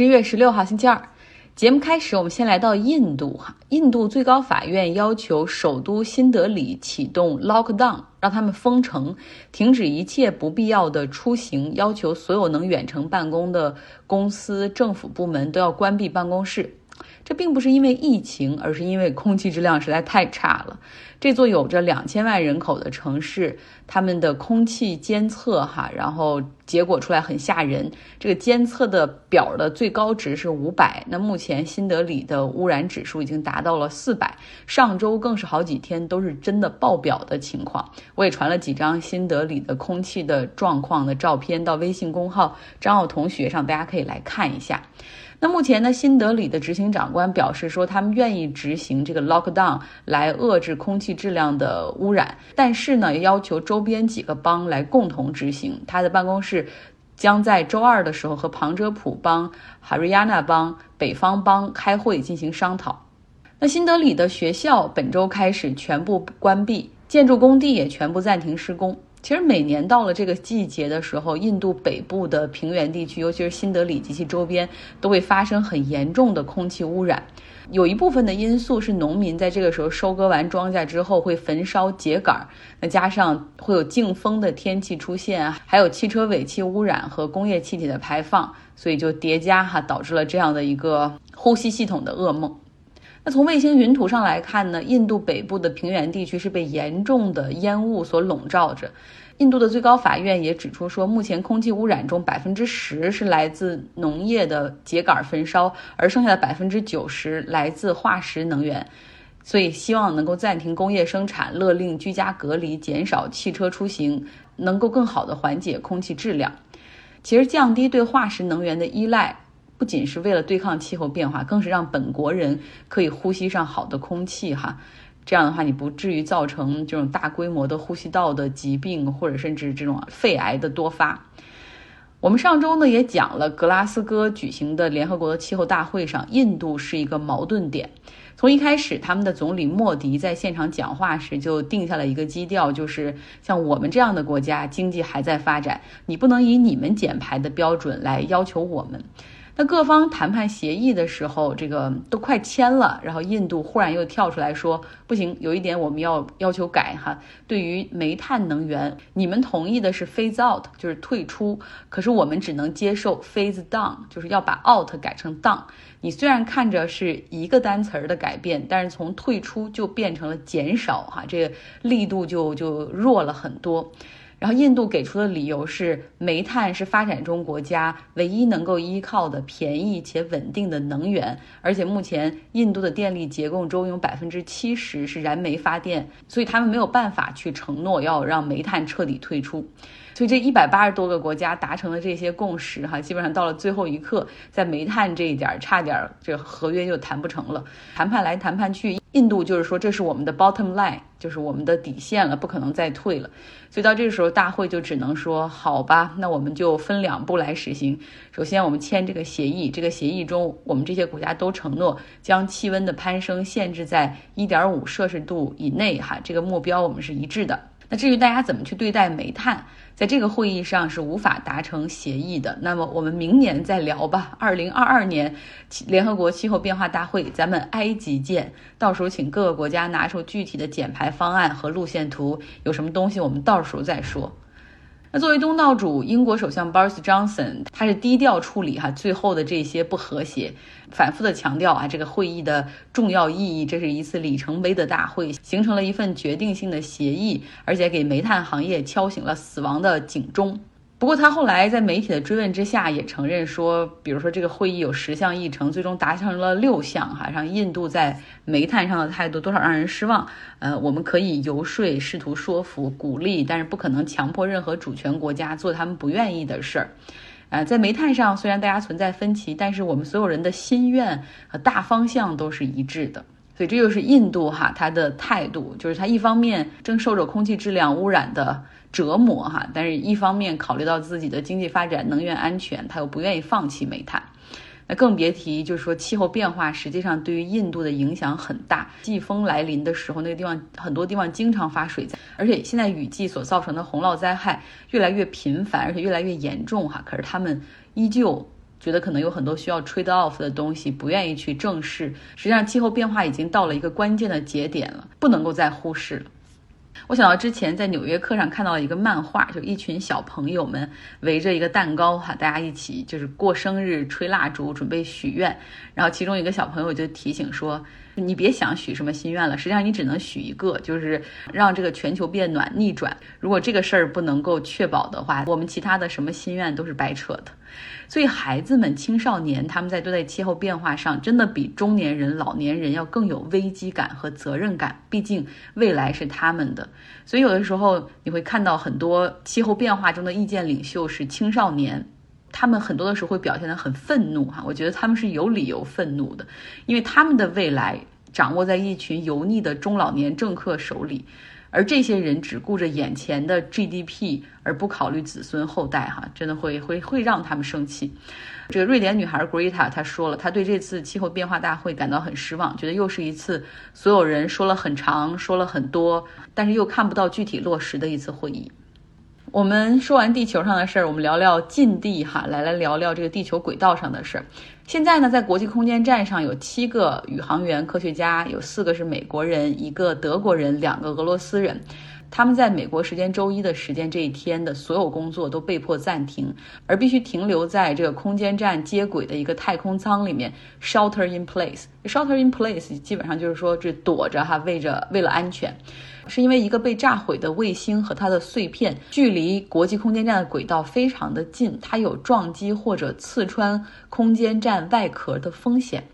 十一月十六号星期二，节目开始，我们先来到印度哈。印度最高法院要求首都新德里启动 lockdown，让他们封城，停止一切不必要的出行，要求所有能远程办公的公司、政府部门都要关闭办公室。这并不是因为疫情，而是因为空气质量实在太差了。这座有着两千万人口的城市，他们的空气监测哈，然后结果出来很吓人。这个监测的表的最高值是五百，那目前新德里的污染指数已经达到了四百，上周更是好几天都是真的爆表的情况。我也传了几张新德里的空气的状况的照片到微信公号张奥同学上，大家可以来看一下。那目前呢，新德里的执行长官表示说，他们愿意执行这个 lockdown 来遏制空气质量的污染，但是呢，要求周边几个邦来共同执行。他的办公室将在周二的时候和旁遮普邦、哈瑞亚纳邦、北方邦开会进行商讨。那新德里的学校本周开始全部关闭，建筑工地也全部暂停施工。其实每年到了这个季节的时候，印度北部的平原地区，尤其是新德里及其周边，都会发生很严重的空气污染。有一部分的因素是农民在这个时候收割完庄稼之后会焚烧秸秆，那加上会有劲风的天气出现，还有汽车尾气污染和工业气体的排放，所以就叠加哈导致了这样的一个呼吸系统的噩梦。那从卫星云图上来看呢，印度北部的平原地区是被严重的烟雾所笼罩着。印度的最高法院也指出说，目前空气污染中百分之十是来自农业的秸秆焚烧，而剩下的百分之九十来自化石能源。所以希望能够暂停工业生产，勒令居家隔离，减少汽车出行，能够更好的缓解空气质量。其实降低对化石能源的依赖。不仅是为了对抗气候变化，更是让本国人可以呼吸上好的空气哈。这样的话，你不至于造成这种大规模的呼吸道的疾病，或者甚至这种肺癌的多发。我们上周呢也讲了，格拉斯哥举行的联合国的气候大会上，印度是一个矛盾点。从一开始，他们的总理莫迪在现场讲话时就定下了一个基调，就是像我们这样的国家，经济还在发展，你不能以你们减排的标准来要求我们。那各方谈判协议的时候，这个都快签了，然后印度忽然又跳出来说不行，有一点我们要要求改哈。对于煤炭能源，你们同意的是 phase out，就是退出，可是我们只能接受 phase down，就是要把 out 改成 down。你虽然看着是一个单词儿的改变，但是从退出就变成了减少哈，这个力度就就弱了很多。然后印度给出的理由是，煤炭是发展中国家唯一能够依靠的便宜且稳定的能源，而且目前印度的电力结构中有百分之七十是燃煤发电，所以他们没有办法去承诺要让煤炭彻底退出。所以这一百八十多个国家达成了这些共识，哈，基本上到了最后一刻，在煤炭这一点差点，这合约就谈不成了。谈判来谈判去，印度就是说这是我们的 bottom line，就是我们的底线了，不可能再退了。所以到这个时候，大会就只能说好吧，那我们就分两步来实行。首先，我们签这个协议，这个协议中，我们这些国家都承诺将气温的攀升限制在一点五摄氏度以内，哈，这个目标我们是一致的。那至于大家怎么去对待煤炭？在这个会议上是无法达成协议的，那么我们明年再聊吧。二零二二年联合国气候变化大会，咱们埃及见。到时候请各个国家拿出具体的减排方案和路线图，有什么东西我们到时候再说。那作为东道主，英国首相 Boris Johnson 他是低调处理哈最后的这些不和谐，反复的强调啊这个会议的重要意义，这是一次里程碑的大会，形成了一份决定性的协议，而且给煤炭行业敲醒了死亡的警钟。不过他后来在媒体的追问之下，也承认说，比如说这个会议有十项议程，最终达成了六项，哈，让印度在煤炭上的态度多少让人失望。呃，我们可以游说、试图说服、鼓励，但是不可能强迫任何主权国家做他们不愿意的事儿。呃，在煤炭上，虽然大家存在分歧，但是我们所有人的心愿和大方向都是一致的。所以这就是印度哈，它的态度就是它一方面正受着空气质量污染的。折磨哈，但是一方面考虑到自己的经济发展、能源安全，他又不愿意放弃煤炭，那更别提就是说气候变化实际上对于印度的影响很大。季风来临的时候，那个地方很多地方经常发水灾，而且现在雨季所造成的洪涝灾害越来越频繁，而且越来越严重哈。可是他们依旧觉得可能有很多需要 trade off 的东西，不愿意去正视。实际上，气候变化已经到了一个关键的节点了，不能够再忽视了。我想到之前在纽约客上看到一个漫画，就一群小朋友们围着一个蛋糕哈，大家一起就是过生日、吹蜡烛、准备许愿。然后其中一个小朋友就提醒说：“你别想许什么心愿了，实际上你只能许一个，就是让这个全球变暖、逆转。如果这个事儿不能够确保的话，我们其他的什么心愿都是白扯的。”所以，孩子们、青少年他们在对待气候变化上，真的比中年人、老年人要更有危机感和责任感。毕竟，未来是他们的。所以，有的时候你会看到很多气候变化中的意见领袖是青少年，他们很多的时候会表现得很愤怒哈。我觉得他们是有理由愤怒的，因为他们的未来掌握在一群油腻的中老年政客手里。而这些人只顾着眼前的 GDP，而不考虑子孙后代，哈，真的会会会让他们生气。这个瑞典女孩 Greta 她说了，她对这次气候变化大会感到很失望，觉得又是一次所有人说了很长，说了很多，但是又看不到具体落实的一次会议。我们说完地球上的事儿，我们聊聊近地哈，来来聊聊这个地球轨道上的事儿。现在呢，在国际空间站上有七个宇航员科学家，有四个是美国人，一个德国人，两个俄罗斯人。他们在美国时间周一的时间这一天的所有工作都被迫暂停，而必须停留在这个空间站接轨的一个太空舱里面，shelter in place。shelter in place 基本上就是说这躲着哈，为着为了安全。是因为一个被炸毁的卫星和它的碎片距离国际空间站的轨道非常的近，它有撞击或者刺穿空间站外壳的风险。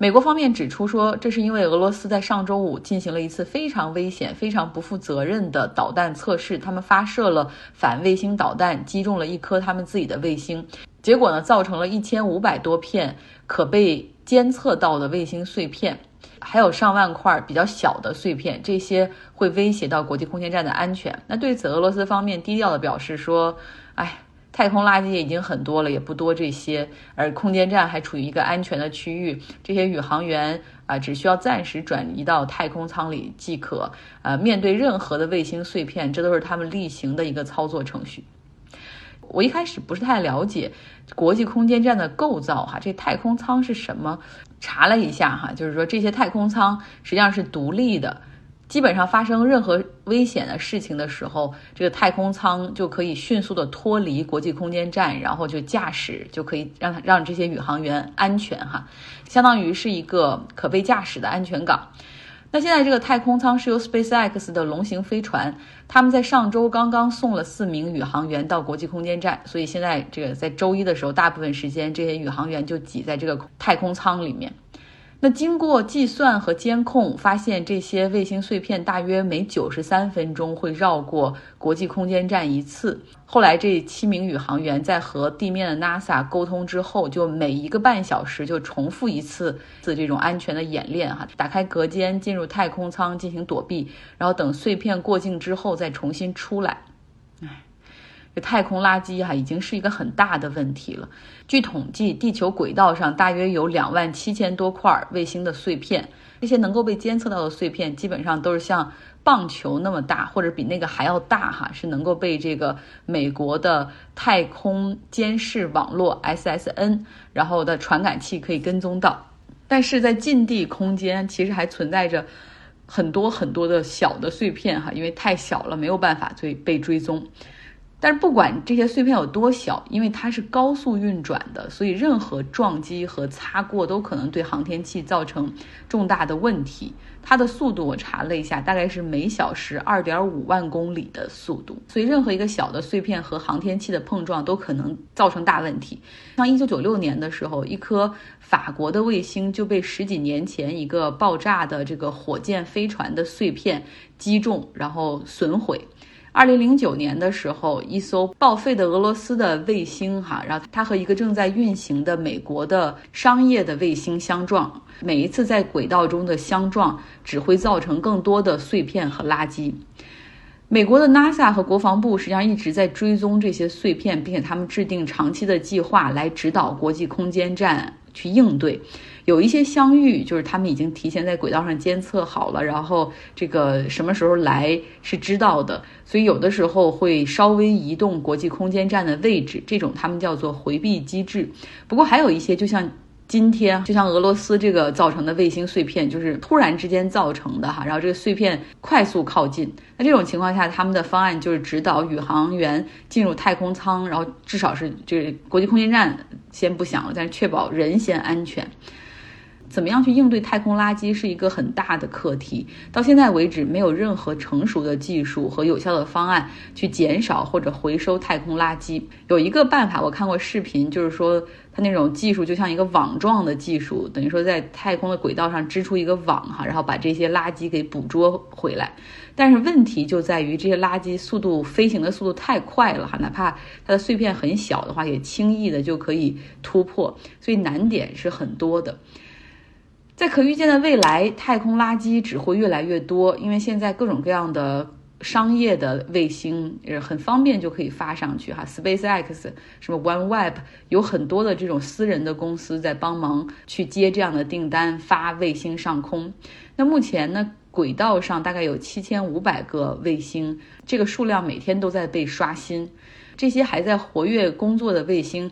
美国方面指出说，这是因为俄罗斯在上周五进行了一次非常危险、非常不负责任的导弹测试，他们发射了反卫星导弹，击中了一颗他们自己的卫星，结果呢，造成了一千五百多片可被监测到的卫星碎片。还有上万块比较小的碎片，这些会威胁到国际空间站的安全。那对此，俄罗斯方面低调的表示说：“哎，太空垃圾也已经很多了，也不多这些。而空间站还处于一个安全的区域，这些宇航员啊，只需要暂时转移到太空舱里即可。呃，面对任何的卫星碎片，这都是他们例行的一个操作程序。”我一开始不是太了解国际空间站的构造哈，这太空舱是什么？查了一下哈，就是说这些太空舱实际上是独立的，基本上发生任何危险的事情的时候，这个太空舱就可以迅速的脱离国际空间站，然后就驾驶就可以让它让这些宇航员安全哈，相当于是一个可被驾驶的安全港。那现在这个太空舱是由 SpaceX 的龙形飞船，他们在上周刚刚送了四名宇航员到国际空间站，所以现在这个在周一的时候，大部分时间这些宇航员就挤在这个太空舱里面。那经过计算和监控，发现这些卫星碎片大约每九十三分钟会绕过国际空间站一次。后来这七名宇航员在和地面的 NASA 沟通之后，就每一个半小时就重复一次次这种安全的演练哈，打开隔间进入太空舱进行躲避，然后等碎片过境之后再重新出来。唉。太空垃圾哈已经是一个很大的问题了。据统计，地球轨道上大约有两万七千多块卫星的碎片，这些能够被监测到的碎片，基本上都是像棒球那么大，或者比那个还要大哈，是能够被这个美国的太空监视网络 SSN 然后的传感器可以跟踪到。但是在近地空间，其实还存在着很多很多的小的碎片哈，因为太小了，没有办法追被追踪。但是不管这些碎片有多小，因为它是高速运转的，所以任何撞击和擦过都可能对航天器造成重大的问题。它的速度我查了一下，大概是每小时二点五万公里的速度，所以任何一个小的碎片和航天器的碰撞都可能造成大问题。像一九九六年的时候，一颗法国的卫星就被十几年前一个爆炸的这个火箭飞船的碎片击中，然后损毁。二零零九年的时候，一艘报废的俄罗斯的卫星，哈，然后它和一个正在运行的美国的商业的卫星相撞。每一次在轨道中的相撞，只会造成更多的碎片和垃圾。美国的 NASA 和国防部实际上一直在追踪这些碎片，并且他们制定长期的计划来指导国际空间站。去应对。有一些相遇，就是他们已经提前在轨道上监测好了，然后这个什么时候来是知道的，所以有的时候会稍微移动国际空间站的位置，这种他们叫做回避机制。不过还有一些，就像。今天就像俄罗斯这个造成的卫星碎片，就是突然之间造成的哈，然后这个碎片快速靠近，那这种情况下，他们的方案就是指导宇航员进入太空舱，然后至少是就是国际空间站先不响了，但是确保人先安全。怎么样去应对太空垃圾是一个很大的课题。到现在为止，没有任何成熟的技术和有效的方案去减少或者回收太空垃圾。有一个办法，我看过视频，就是说它那种技术就像一个网状的技术，等于说在太空的轨道上织出一个网哈，然后把这些垃圾给捕捉回来。但是问题就在于这些垃圾速度飞行的速度太快了哈，哪怕它的碎片很小的话，也轻易的就可以突破，所以难点是很多的。在可预见的未来，太空垃圾只会越来越多，因为现在各种各样的商业的卫星呃很方便就可以发上去哈，SpaceX 什么 OneWeb 有很多的这种私人的公司在帮忙去接这样的订单，发卫星上空。那目前呢，轨道上大概有七千五百个卫星，这个数量每天都在被刷新。这些还在活跃工作的卫星。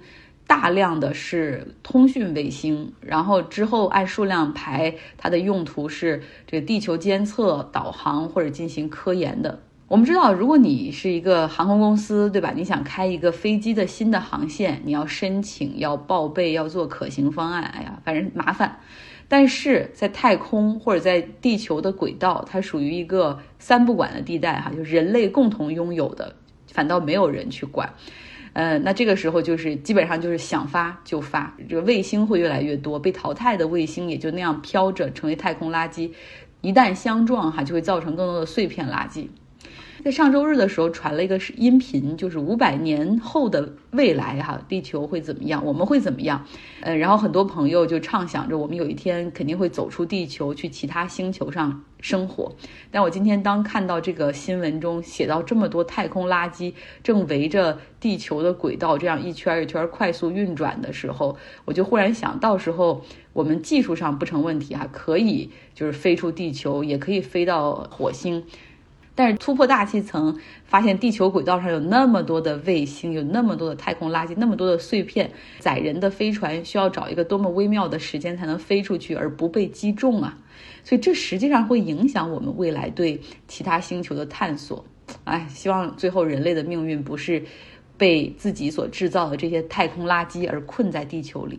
大量的是通讯卫星，然后之后按数量排，它的用途是这个地球监测、导航或者进行科研的。我们知道，如果你是一个航空公司，对吧？你想开一个飞机的新的航线，你要申请、要报备、要做可行方案，哎呀，反正麻烦。但是在太空或者在地球的轨道，它属于一个三不管的地带，哈，就人类共同拥有的，反倒没有人去管。呃，那这个时候就是基本上就是想发就发，这个卫星会越来越多，被淘汰的卫星也就那样飘着，成为太空垃圾，一旦相撞哈，就会造成更多的碎片垃圾。在上周日的时候传了一个音频，就是五百年后的未来哈，地球会怎么样？我们会怎么样？呃，然后很多朋友就畅想着我们有一天肯定会走出地球，去其他星球上生活。但我今天当看到这个新闻中写到这么多太空垃圾正围着地球的轨道这样一圈一圈快速运转的时候，我就忽然想到时候我们技术上不成问题哈，可以就是飞出地球，也可以飞到火星。但是突破大气层，发现地球轨道上有那么多的卫星，有那么多的太空垃圾，那么多的碎片，载人的飞船需要找一个多么微妙的时间才能飞出去而不被击中啊！所以这实际上会影响我们未来对其他星球的探索。哎，希望最后人类的命运不是被自己所制造的这些太空垃圾而困在地球里。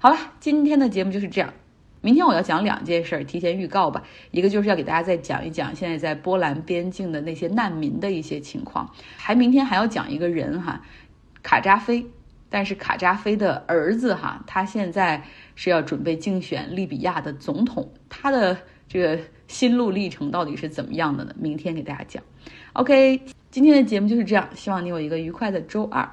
好了，今天的节目就是这样。明天我要讲两件事儿，提前预告吧。一个就是要给大家再讲一讲现在在波兰边境的那些难民的一些情况，还明天还要讲一个人哈，卡扎菲。但是卡扎菲的儿子哈，他现在是要准备竞选利比亚的总统，他的这个心路历程到底是怎么样的呢？明天给大家讲。OK，今天的节目就是这样，希望你有一个愉快的周二。